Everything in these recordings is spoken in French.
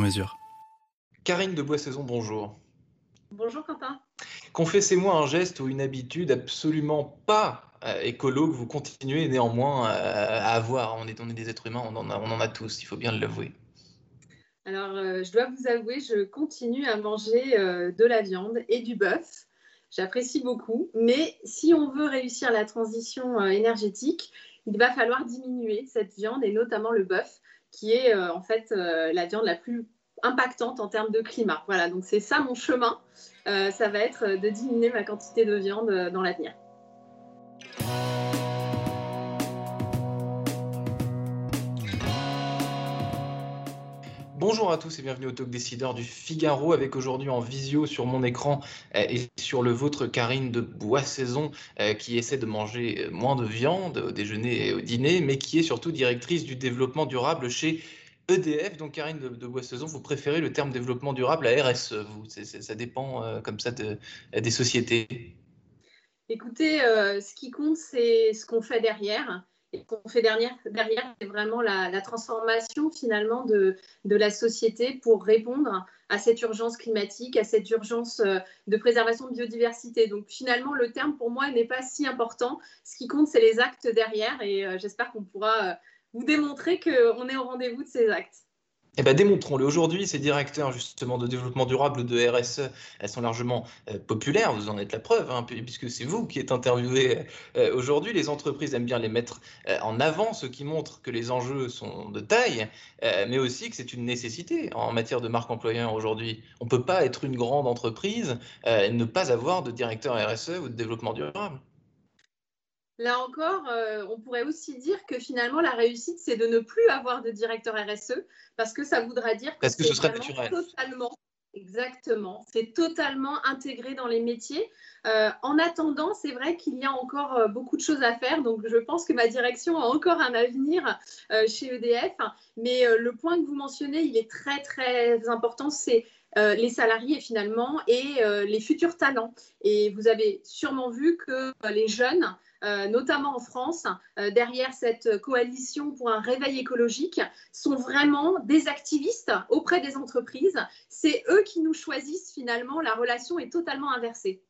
mesure. Karine de Bois-Saison, bonjour. Bonjour Quentin. Confessez-moi un geste ou une habitude absolument pas euh, écolo que vous continuez néanmoins euh, à avoir. On est, on est des êtres humains, on en a, on en a tous, il faut bien l'avouer. Alors, euh, je dois vous avouer, je continue à manger euh, de la viande et du bœuf. J'apprécie beaucoup, mais si on veut réussir la transition euh, énergétique, il va falloir diminuer cette viande et notamment le bœuf, qui est euh, en fait euh, la viande la plus impactante en termes de climat. Voilà, donc c'est ça mon chemin. Euh, ça va être de diminuer ma quantité de viande dans l'avenir. Bonjour à tous et bienvenue au Talk Décideur du Figaro avec aujourd'hui en visio sur mon écran euh, et sur le vôtre Karine de Bois-Saison euh, qui essaie de manger moins de viande au déjeuner et au dîner mais qui est surtout directrice du développement durable chez EDF. Donc Karine de, de Bois-Saison, vous préférez le terme développement durable à RSE, vous, ça dépend euh, comme ça de- des sociétés. Écoutez, ce qui compte, c'est ce qu'on fait derrière. Et ce qu'on fait derrière, derrière c'est vraiment la, la transformation finalement de, de la société pour répondre à cette urgence climatique, à cette urgence euh, de préservation de biodiversité. Donc finalement, le terme pour moi n'est pas si important. Ce qui compte, c'est les actes derrière. Et euh, j'espère qu'on pourra euh, vous démontrer qu'on est au rendez-vous de ces actes. Eh ben, démontrons-le. Aujourd'hui, ces directeurs justement de développement durable ou de RSE, elles sont largement euh, populaires. Vous en êtes la preuve, hein, pu- puisque c'est vous qui êtes interviewé euh, aujourd'hui. Les entreprises aiment bien les mettre euh, en avant, ce qui montre que les enjeux sont de taille, euh, mais aussi que c'est une nécessité en matière de marque employeur aujourd'hui. On ne peut pas être une grande entreprise euh, et ne pas avoir de directeur RSE ou de développement durable. Là encore, euh, on pourrait aussi dire que finalement, la réussite, c'est de ne plus avoir de directeur RSE, parce que ça voudra dire Parce que c'est ce naturel. Totalement, exactement. C'est totalement intégré dans les métiers. Euh, en attendant, c'est vrai qu'il y a encore euh, beaucoup de choses à faire. Donc, je pense que ma direction a encore un avenir euh, chez EDF. Mais le point que vous mentionnez, il est très, très important. C'est euh, les salariés finalement et euh, les futurs talents. Et vous avez sûrement vu que euh, les jeunes notamment en France, derrière cette coalition pour un réveil écologique, sont vraiment des activistes auprès des entreprises. C'est eux qui nous choisissent finalement. La relation est totalement inversée.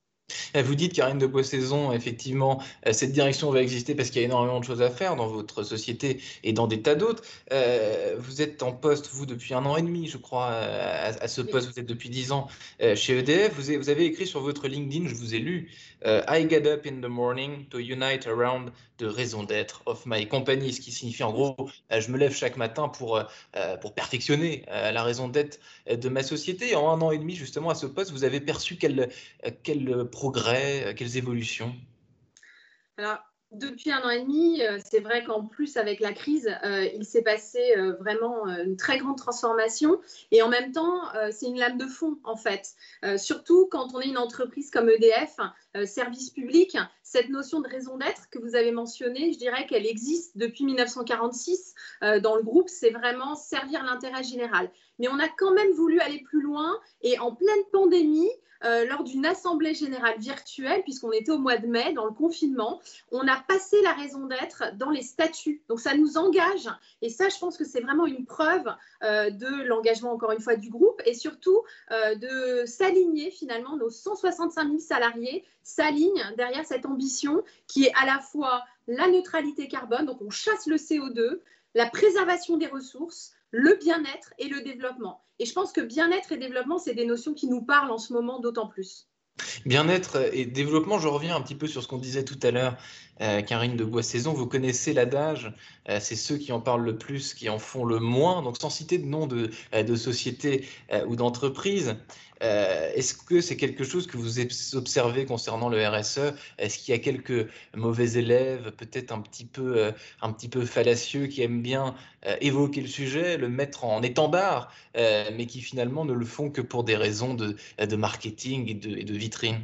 Eh, Vous dites, Karine de Boissaison, effectivement, euh, cette direction va exister parce qu'il y a énormément de choses à faire dans votre société et dans des tas d'autres. Euh, vous êtes en poste, vous, depuis un an et demi, je crois, euh, à, à ce poste. Vous êtes depuis dix ans euh, chez EDF. Vous avez, vous avez écrit sur votre LinkedIn, je vous ai lu, euh, I get up in the morning to unite around the raison d'être of my company, ce qui signifie en gros, euh, je me lève chaque matin pour, euh, pour perfectionner euh, la raison d'être euh, de ma société. En un an et demi, justement, à ce poste, vous avez perçu quel, euh, quel progrès, euh, quelles évolutions? Depuis un an et demi, euh, c'est vrai qu'en plus, avec la crise, euh, il s'est passé vraiment une très grande transformation. Et en même temps, c'est une lame de fond, en fait. Surtout quand on est une entreprise comme EDF, euh, service public, cette notion de raison d'être que vous avez mentionnée, je dirais qu'elle existe depuis 1946 euh, dans le groupe. C'est vraiment servir l'intérêt général. Mais on a quand même voulu aller plus loin. Et en pleine pandémie, euh, lors d'une assemblée générale virtuelle, puisqu'on était au mois de mai, dans le confinement, on a passé la raison d'être dans les statuts. Donc ça nous engage, et ça je pense que c'est vraiment une preuve euh, de l'engagement encore une fois du groupe, et surtout euh, de s'aligner finalement, nos 165 000 salariés s'alignent derrière cette ambition qui est à la fois la neutralité carbone, donc on chasse le CO2, la préservation des ressources, le bien-être et le développement. Et je pense que bien-être et développement, c'est des notions qui nous parlent en ce moment d'autant plus. Bien-être et développement, je reviens un petit peu sur ce qu'on disait tout à l'heure, euh, Karine de Bois-Saison. Vous connaissez l'adage, euh, c'est ceux qui en parlent le plus qui en font le moins. Donc, sans citer de nom de, euh, de société ou d'entreprise, est-ce que c'est quelque chose que vous observez concernant le RSE Est-ce qu'il y a quelques mauvais élèves, peut-être un petit peu, un petit peu fallacieux, qui aiment bien évoquer le sujet, le mettre en étendard, mais qui finalement ne le font que pour des raisons de, de marketing et de vitrine?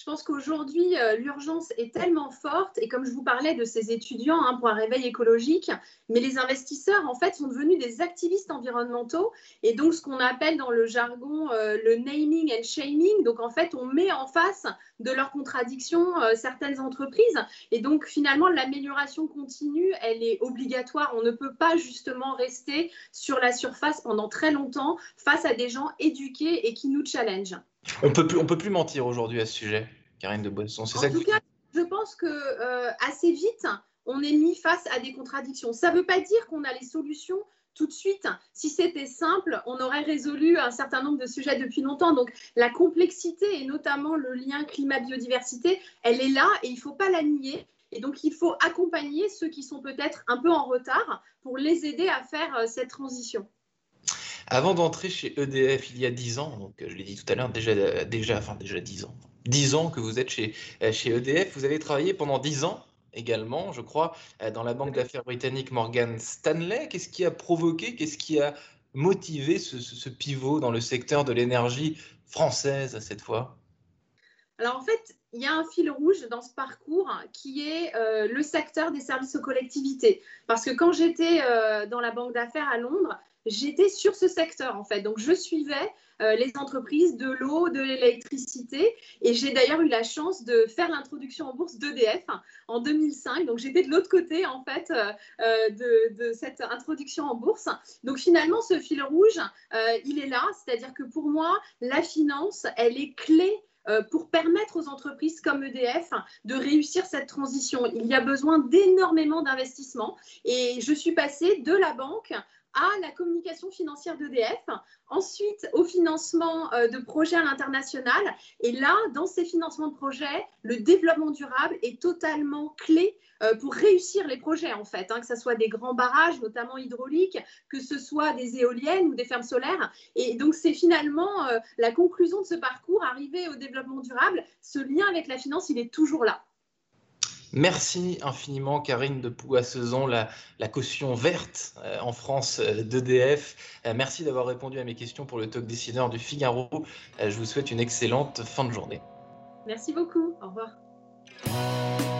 Je pense qu'aujourd'hui, euh, l'urgence est tellement forte, et comme je vous parlais de ces étudiants hein, pour un réveil écologique, mais les investisseurs, en fait, sont devenus des activistes environnementaux, et donc ce qu'on appelle dans le jargon euh, le naming and shaming. Donc, en fait, on met en face de leurs contradictions euh, certaines entreprises, et donc finalement, l'amélioration continue, elle est obligatoire. On ne peut pas justement rester sur la surface pendant très longtemps face à des gens éduqués et qui nous challengent. On peut plus, on peut plus mentir aujourd'hui à ce sujet, Karine de Boisson. C'est en tout cas, je pense que euh, assez vite, on est mis face à des contradictions. Ça ne veut pas dire qu'on a les solutions tout de suite. Si c'était simple, on aurait résolu un certain nombre de sujets depuis longtemps. Donc la complexité et notamment le lien climat-biodiversité, elle est là et il ne faut pas la nier. Et donc il faut accompagner ceux qui sont peut-être un peu en retard pour les aider à faire euh, cette transition. Avant d'entrer chez EDF il y a 10 ans, donc je l'ai dit tout à l'heure, déjà, déjà, enfin déjà 10 ans, 10 ans que vous êtes chez, euh, chez EDF, vous avez travaillé pendant 10 ans également, je crois, euh, dans la banque d'affaires britannique Morgan Stanley. Qu'est-ce qui a provoqué, qu'est-ce qui a motivé ce, pivot dans le secteur de l'énergie française cette fois? Alors en fait, il y a un fil rouge dans ce parcours qui est euh, le secteur des services aux collectivités. Parce que quand j'étais dans la banque d'affaires à Londres, j'étais sur ce secteur en fait. Donc je suivais euh, les entreprises de l'eau, de l'électricité et j'ai d'ailleurs eu la chance de faire l'introduction en bourse d'EDF en 2005. Donc j'étais de l'autre côté en fait euh, euh, de, cette introduction en bourse. Donc finalement ce fil rouge, il est là, c'est-à-dire que pour moi la finance, elle est clé pour permettre aux entreprises comme EDF de réussir cette transition. Il y a besoin d'énormément d'investissements et je suis passée de la banque à la communication financière d'EDF, ensuite au financement euh, de projets à l'international. Et là, dans ces financements de projets, le développement durable est totalement clé euh, pour réussir les projets, en fait, hein, que ce soit des grands barrages, notamment hydrauliques, que ce soit des éoliennes ou des fermes solaires. Et donc, c'est finalement euh, la conclusion de ce parcours, arriver au développement durable. Ce lien avec la finance, il est toujours là. Merci infiniment, Karine de Pouassezon, la, la caution verte euh, en France euh, d'EDF. Euh, merci d'avoir répondu à mes questions pour le talk décideur du Figaro. je vous souhaite une excellente fin de journée. Merci beaucoup. Au revoir.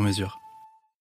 sur mesure.